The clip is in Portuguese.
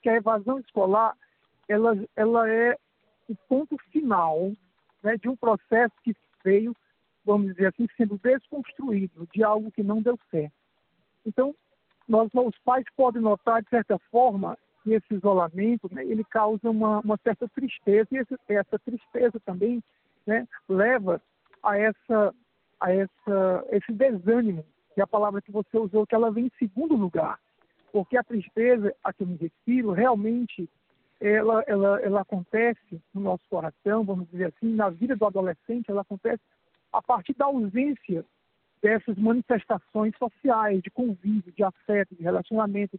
que a evasão escolar ela, ela é o ponto final né, de um processo que veio, vamos dizer assim, sendo desconstruído de algo que não deu certo. Então, nós, os pais podem notar, de certa forma, que esse isolamento né, ele causa uma, uma certa tristeza, e esse, essa tristeza também né, leva a, essa, a essa, esse desânimo, que é a palavra que você usou, que ela vem em segundo lugar. Porque a tristeza a que eu me refiro realmente ela, ela, ela acontece no nosso coração, vamos dizer assim, na vida do adolescente, ela acontece a partir da ausência dessas manifestações sociais, de convívio, de afeto, de relacionamento,